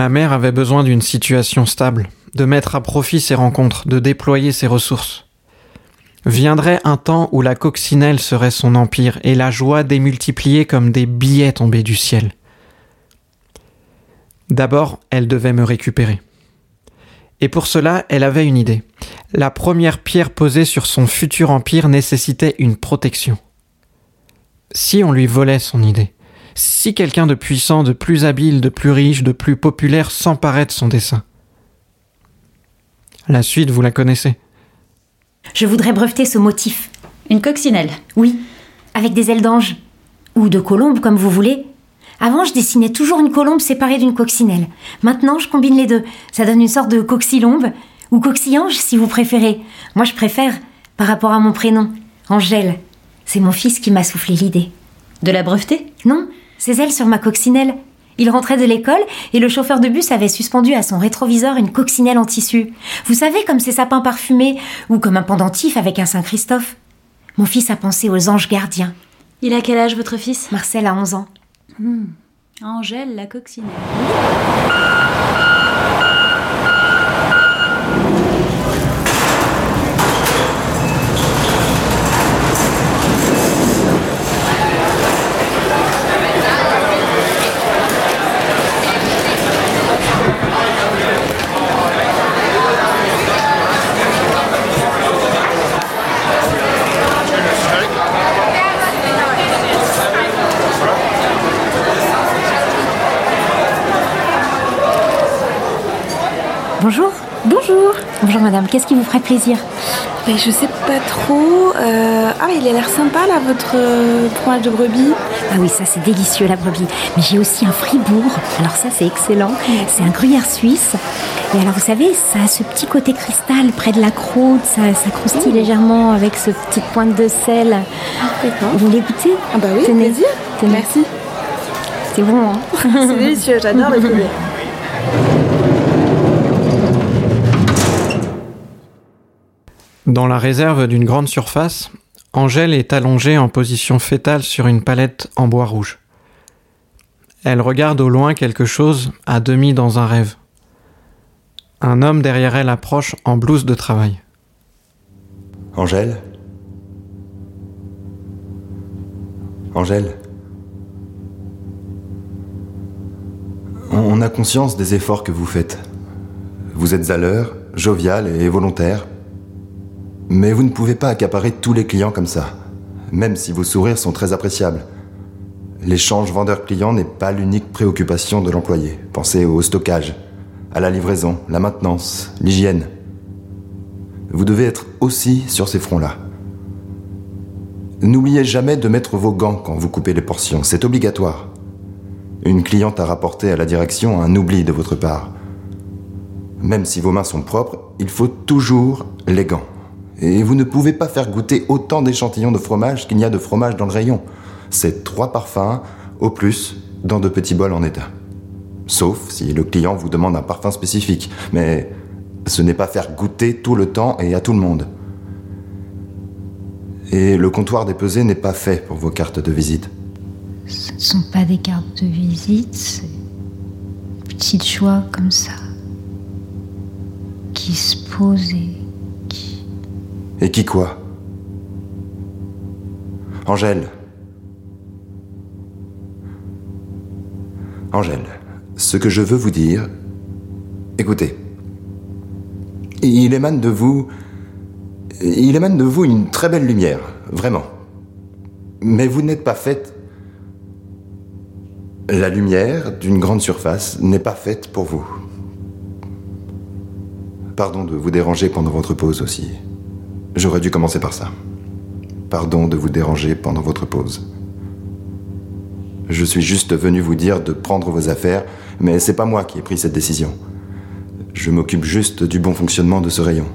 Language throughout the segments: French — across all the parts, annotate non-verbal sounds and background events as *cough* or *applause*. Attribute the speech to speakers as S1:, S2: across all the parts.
S1: Ma mère avait besoin d'une situation stable, de mettre à profit ses rencontres, de déployer ses ressources. Viendrait un temps où la coccinelle serait son empire et la joie démultipliée comme des billets tombés du ciel. D'abord, elle devait me récupérer. Et pour cela, elle avait une idée. La première pierre posée sur son futur empire nécessitait une protection. Si on lui volait son idée, si quelqu'un de puissant, de plus habile, de plus riche, de plus populaire s'emparait de son dessin. La suite, vous la connaissez.
S2: Je voudrais breveter ce motif.
S3: Une coccinelle
S2: Oui, avec des ailes d'ange. Ou de colombe, comme vous voulez. Avant, je dessinais toujours une colombe séparée d'une coccinelle. Maintenant, je combine les deux. Ça donne une sorte de coxylombe, ou coxillange, si vous préférez. Moi, je préfère, par rapport à mon prénom, Angèle. C'est mon fils qui m'a soufflé l'idée.
S3: De la breveter?
S2: Non, ses ailes sur ma coccinelle. Il rentrait de l'école et le chauffeur de bus avait suspendu à son rétroviseur une coccinelle en tissu. Vous savez, comme ces sapins parfumés ou comme un pendentif avec un Saint-Christophe. Mon fils a pensé aux anges gardiens.
S3: Il a quel âge, votre fils?
S2: Marcel a 11 ans.
S3: Hmm. Angèle la coccinelle.
S2: Bonjour.
S4: Bonjour.
S2: Madame, qu'est-ce qui vous ferait plaisir
S4: Ben, je sais pas trop. euh, Ah, il a l'air sympa là, votre euh, fromage de brebis.
S2: Ah oui, ça c'est délicieux la brebis. Mais j'ai aussi un fribourg. Alors ça c'est excellent. C'est un gruyère suisse. Et alors vous savez, ça a ce petit côté cristal près de la croûte. Ça, ça croustille légèrement avec ce petite pointe de sel. Vous voulez goûter
S4: Ah bah oui,
S2: Tenez.
S4: plaisir.
S2: Tenez.
S4: Merci.
S2: C'est bon, hein *laughs*
S4: C'est délicieux, j'adore les *laughs* brebis.
S1: Dans la réserve d'une grande surface, Angèle est allongée en position fétale sur une palette en bois rouge. Elle regarde au loin quelque chose à demi dans un rêve. Un homme derrière elle approche en blouse de travail.
S5: Angèle? Angèle? On a conscience des efforts que vous faites. Vous êtes à l'heure, jovial et volontaire. Mais vous ne pouvez pas accaparer tous les clients comme ça, même si vos sourires sont très appréciables. L'échange vendeur-client n'est pas l'unique préoccupation de l'employé. Pensez au stockage, à la livraison, la maintenance, l'hygiène. Vous devez être aussi sur ces fronts-là. N'oubliez jamais de mettre vos gants quand vous coupez les portions, c'est obligatoire. Une cliente a rapporté à la direction un oubli de votre part. Même si vos mains sont propres, il faut toujours les gants. Et vous ne pouvez pas faire goûter autant d'échantillons de fromage qu'il y a de fromage dans le rayon. C'est trois parfums, au plus, dans de petits bols en état. Sauf si le client vous demande un parfum spécifique. Mais ce n'est pas faire goûter tout le temps et à tout le monde. Et le comptoir des pesées n'est pas fait pour vos cartes de visite.
S2: Ce ne sont pas des cartes de visite, c'est joies comme ça. Qui se posent et.
S5: Et qui quoi Angèle. Angèle, ce que je veux vous dire, écoutez. Il émane de vous. Il émane de vous une très belle lumière, vraiment. Mais vous n'êtes pas faite. La lumière d'une grande surface n'est pas faite pour vous. Pardon de vous déranger pendant votre pause aussi. J'aurais dû commencer par ça. Pardon de vous déranger pendant votre pause. Je suis juste venu vous dire de prendre vos affaires, mais c'est pas moi qui ai pris cette décision. Je m'occupe juste du bon fonctionnement de ce rayon.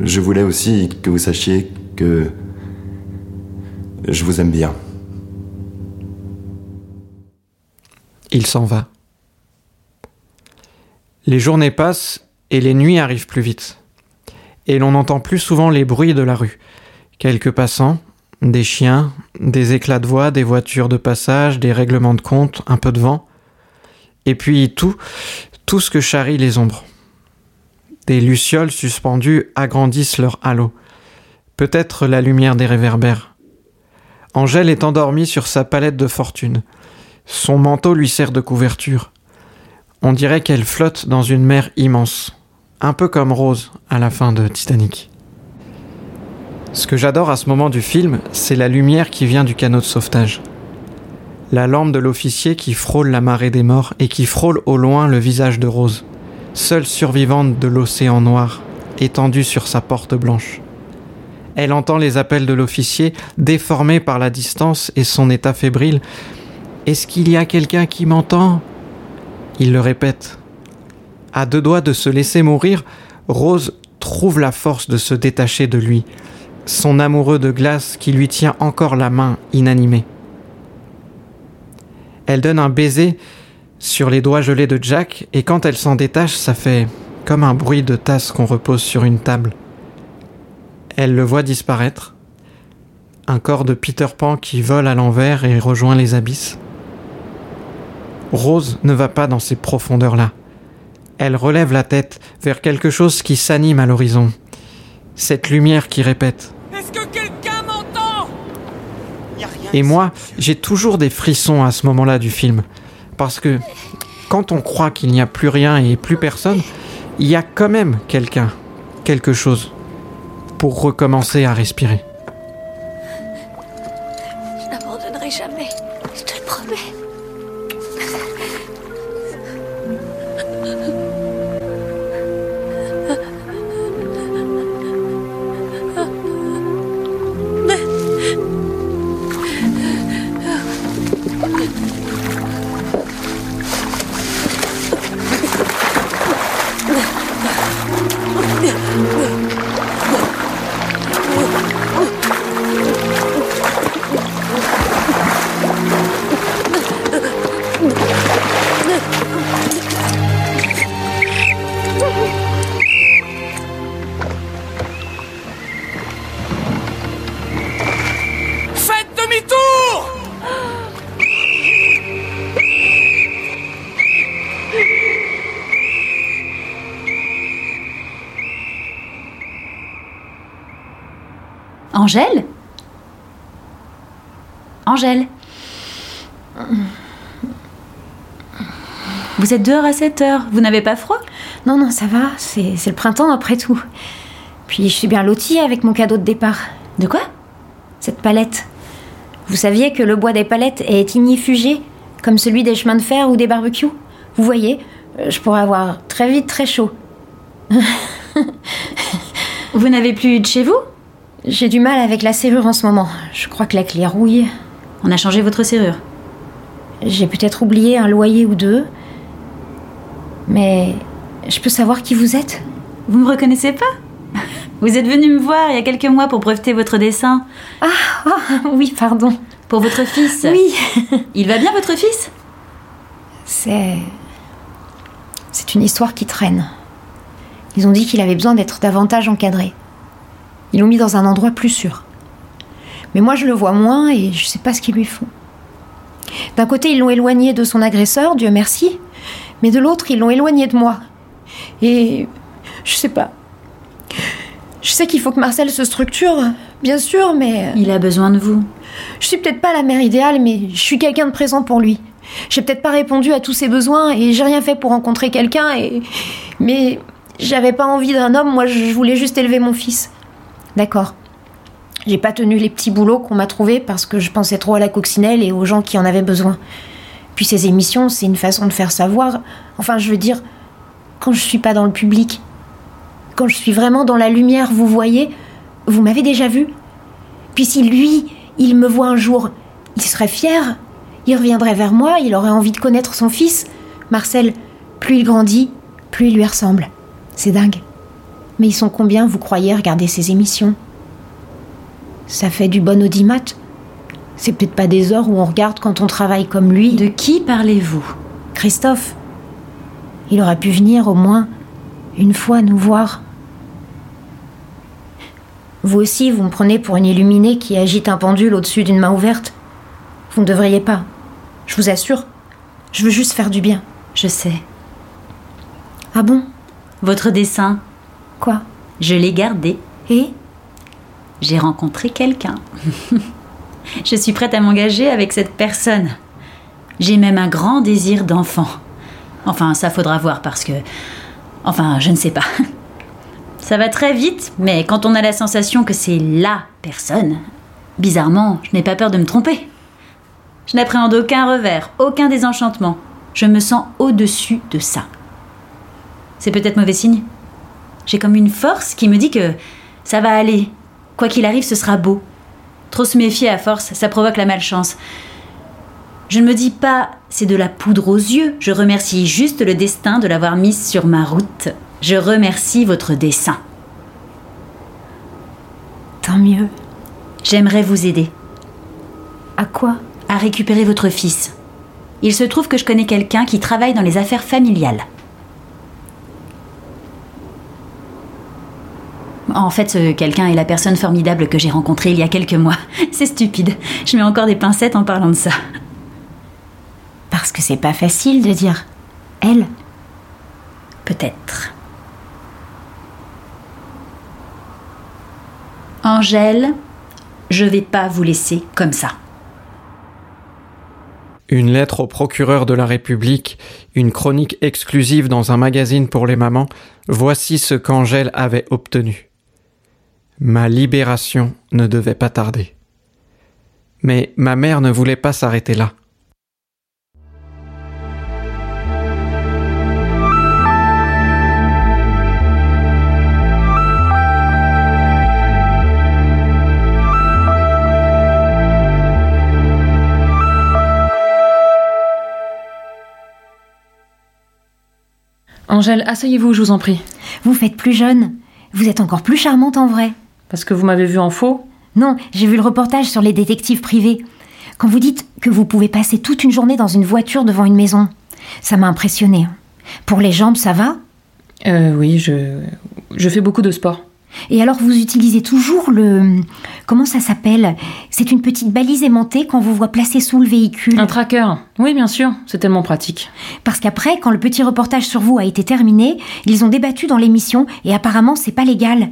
S5: Je voulais aussi que vous sachiez que je vous aime bien.
S1: Il s'en va. Les journées passent et les nuits arrivent plus vite. Et l'on n'entend plus souvent les bruits de la rue. Quelques passants, des chiens, des éclats de voix, des voitures de passage, des règlements de compte, un peu de vent. Et puis tout, tout ce que charrient les ombres. Des lucioles suspendues agrandissent leur halo. Peut-être la lumière des réverbères. Angèle est endormie sur sa palette de fortune. Son manteau lui sert de couverture. On dirait qu'elle flotte dans une mer immense, un peu comme Rose à la fin de Titanic. Ce que j'adore à ce moment du film, c'est la lumière qui vient du canot de sauvetage. La lampe de l'officier qui frôle la marée des morts et qui frôle au loin le visage de Rose, seule survivante de l'océan noir, étendue sur sa porte blanche. Elle entend les appels de l'officier, déformés par la distance et son état fébrile. Est-ce qu'il y a quelqu'un qui m'entend? Il le répète. À deux doigts de se laisser mourir, Rose trouve la force de se détacher de lui, son amoureux de glace qui lui tient encore la main inanimée. Elle donne un baiser sur les doigts gelés de Jack et quand elle s'en détache, ça fait comme un bruit de tasse qu'on repose sur une table. Elle le voit disparaître. Un corps de Peter Pan qui vole à l'envers et rejoint les abysses. Rose ne va pas dans ces profondeurs-là. Elle relève la tête vers quelque chose qui s'anime à l'horizon. Cette lumière qui répète.
S6: Est-ce que quelqu'un m'entend?
S1: Et moi, j'ai toujours des frissons à ce moment-là du film. Parce que quand on croit qu'il n'y a plus rien et plus personne, il y a quand même quelqu'un, quelque chose, pour recommencer à respirer.
S7: Je n'abandonnerai jamais,
S3: Angèle Angèle Vous êtes dehors à 7 heures, vous n'avez pas froid?
S2: Non, non, ça va, c'est c'est le printemps après tout. Puis je suis bien lotie avec mon cadeau de départ.
S3: De quoi?
S2: Cette palette. Vous saviez que le bois des palettes est ignifugé, comme celui des chemins de fer ou des barbecues? Vous voyez, euh, je pourrais avoir très vite très chaud.
S3: Vous n'avez plus de chez vous?
S2: J'ai du mal avec la serrure en ce moment. Je crois que la clé rouille.
S3: On a changé votre serrure.
S2: J'ai peut-être oublié un loyer ou deux. Mais je peux savoir qui vous êtes?
S3: Vous me reconnaissez pas? Vous êtes venu me voir il y a quelques mois pour breveter votre dessin.
S2: Ah oui, pardon.
S3: Pour votre fils.
S2: Oui.
S3: Il va bien votre fils?
S2: C'est. C'est une histoire qui traîne. Ils ont dit qu'il avait besoin d'être davantage encadré. Ils l'ont mis dans un endroit plus sûr. Mais moi, je le vois moins et je sais pas ce qu'ils lui font. D'un côté, ils l'ont éloigné de son agresseur, Dieu merci. Mais de l'autre, ils l'ont éloigné de moi. Et. Je sais pas. Je sais qu'il faut que Marcel se structure, bien sûr, mais.
S3: Il a besoin de vous.
S2: Je suis peut-être pas la mère idéale, mais je suis quelqu'un de présent pour lui. J'ai peut-être pas répondu à tous ses besoins et j'ai rien fait pour rencontrer quelqu'un et. Mais j'avais pas envie d'un homme, moi je voulais juste élever mon fils. D'accord. J'ai pas tenu les petits boulots qu'on m'a trouvés parce que je pensais trop à la coccinelle et aux gens qui en avaient besoin. Puis ces émissions, c'est une façon de faire savoir. Enfin, je veux dire, quand je suis pas dans le public, quand je suis vraiment dans la lumière, vous voyez, vous m'avez déjà vu. Puis si lui, il me voit un jour, il serait fier, il reviendrait vers moi, il aurait envie de connaître son fils. Marcel, plus il grandit, plus il lui ressemble. C'est dingue. Mais ils sont combien, vous croyez, à regarder ces émissions? Ça fait du bon audimat. C'est peut-être pas des heures où on regarde quand on travaille comme lui.
S3: De qui parlez-vous?
S2: Christophe. Il aurait pu venir au moins une fois nous voir. Vous aussi, vous me prenez pour une illuminée qui agite un pendule au-dessus d'une main ouverte. Vous ne devriez pas. Je vous assure. Je veux juste faire du bien.
S3: Je sais.
S2: Ah bon?
S3: Votre dessin,
S2: Quoi
S3: je l'ai gardé.
S2: Et
S3: J'ai rencontré quelqu'un. *laughs* je suis prête à m'engager avec cette personne. J'ai même un grand désir d'enfant. Enfin, ça faudra voir parce que... Enfin, je ne sais pas. *laughs* Ça va très vite, mais quand on a la sensation que c'est LA personne, bizarrement, je n'ai pas peur de me tromper. Je n'appréhende aucun revers, aucun désenchantement. Je me sens au-dessus de ça. C'est peut-être mauvais signe. J'ai comme une force qui me dit que ça va aller. Quoi qu'il arrive, ce sera beau. Trop se méfier à force, ça provoque la malchance. Je ne me dis pas c'est de la poudre aux yeux, je remercie juste le destin de l'avoir mise sur ma route. Je remercie votre dessin.
S2: tant mieux.
S3: J'aimerais vous aider
S2: À quoi?
S3: À récupérer votre fils. Il se trouve que je connais quelqu'un qui travaille dans les affaires familiales. En fait, ce quelqu'un est la personne formidable que j'ai rencontrée il y a quelques mois. *laughs* C'est stupide. Je mets encore des pincettes en parlant de ça.
S2: Parce que c'est pas facile de dire elle.
S3: Peut-être. Angèle, je vais pas vous laisser comme ça.
S1: Une lettre au procureur de la République, une chronique exclusive dans un magazine pour les mamans, voici ce qu'Angèle avait obtenu. Ma libération ne devait pas tarder. Mais ma mère ne voulait pas s'arrêter là.
S8: Angèle, asseyez-vous, je vous en prie.
S2: Vous faites plus jeune. Vous êtes encore plus charmante en vrai.
S8: Parce que vous m'avez vu en faux
S2: Non, j'ai vu le reportage sur les détectives privés. Quand vous dites que vous pouvez passer toute une journée dans une voiture devant une maison, ça m'a impressionné. Pour les jambes, ça va?
S8: Euh, oui, je. Je fais beaucoup de sport.
S2: Et alors vous utilisez toujours le... Comment ça s'appelle? C'est une petite balise aimantée qu'on vous voit placer sous le véhicule.
S8: Un tracker Oui, bien sûr, c'est tellement pratique.
S2: Parce qu'après, quand le petit reportage sur vous a été terminé, ils ont débattu dans l'émission et apparemment c'est pas légal.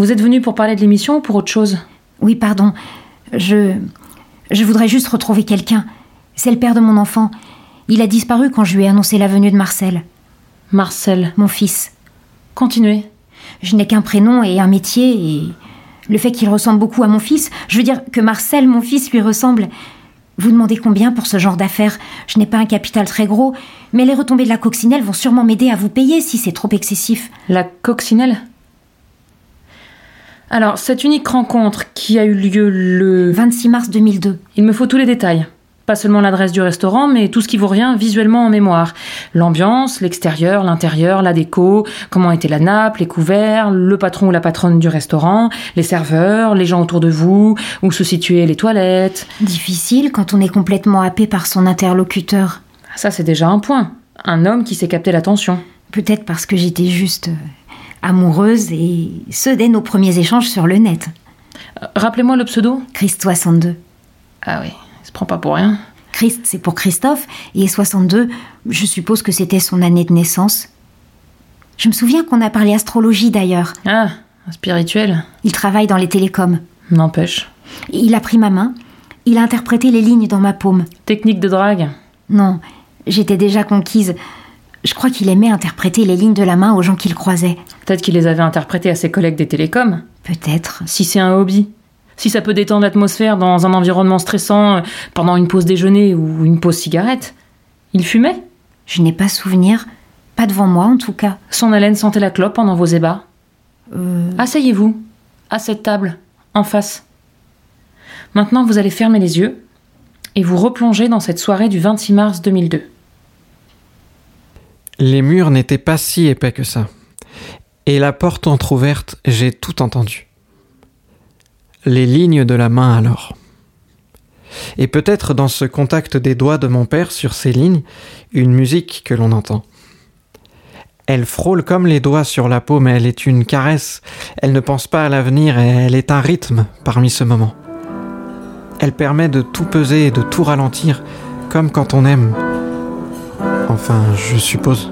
S8: Vous êtes venu pour parler de l'émission ou pour autre chose?
S2: Oui, pardon. Je. Je voudrais juste retrouver quelqu'un. C'est le père de mon enfant. Il a disparu quand je lui ai annoncé la venue de Marcel,
S8: Marcel.
S2: mon fils.
S8: Continuez.
S2: Je n'ai qu'un prénom et un métier, et le fait qu'il ressemble beaucoup à mon fils, je veux dire que Marcel, mon fils, lui ressemble. Vous demandez combien pour ce genre d'affaires? Je n'ai pas un capital très gros, mais les retombées de la coccinelle vont sûrement m'aider à vous payer si c'est trop excessif.
S8: La coccinelle? Alors, cette unique rencontre qui a eu lieu le.
S2: 26 mars 2002.
S8: Il me faut tous les détails. Pas seulement l'adresse du restaurant, mais tout ce qui vous revient visuellement en mémoire. L'ambiance, l'extérieur, l'intérieur, la déco, comment était la nappe, les couverts, le patron ou la patronne du restaurant, les serveurs, les gens autour de vous, où se situaient les toilettes.
S2: Difficile quand on est complètement happé par son interlocuteur.
S8: Ça, c'est déjà un point. Un homme qui sait capter l'attention.
S2: Peut-être parce que j'étais juste euh, amoureuse et ce dès nos premiers échanges sur le net.
S8: Euh, Rappelez-moi le pseudo
S2: Christ 62.
S8: Ah oui, il se prend pas pour rien.
S2: Christ, c'est pour Christophe, et 62, je suppose que c'était son année de naissance. Je me souviens qu'on a parlé astrologie d'ailleurs.
S8: Ah, spirituel.
S2: Il travaille dans les télécoms.
S8: N'empêche.
S2: Il a pris ma main, il a interprété les lignes dans ma paume.
S8: Technique de drague.
S2: Non, j'étais déjà conquise. Je crois qu'il aimait interpréter les lignes de la main aux gens qu'il croisait.
S8: Peut-être qu'il les avait interprétées à ses collègues des télécoms.
S2: Peut-être.
S8: Si c'est un hobby. Si ça peut détendre l'atmosphère dans un environnement stressant euh, pendant une pause déjeuner ou une pause cigarette. Il fumait
S2: Je n'ai pas souvenir. Pas devant moi en tout cas.
S8: Son haleine sentait la clope pendant vos ébats.
S2: Euh,
S8: Asseyez-vous, à cette table, en face. Maintenant, vous allez fermer les yeux et vous replonger dans cette soirée du 26 mars 2002.
S1: Les murs n'étaient pas si épais que ça. Et la porte entr'ouverte, j'ai tout entendu. Les lignes de la main alors. Et peut-être dans ce contact des doigts de mon père sur ces lignes, une musique que l'on entend. Elle frôle comme les doigts sur la peau, mais elle est une caresse. Elle ne pense pas à l'avenir et elle est un rythme parmi ce moment. Elle permet de tout peser et de tout ralentir, comme quand on aime.
S9: Enfin, je suppose.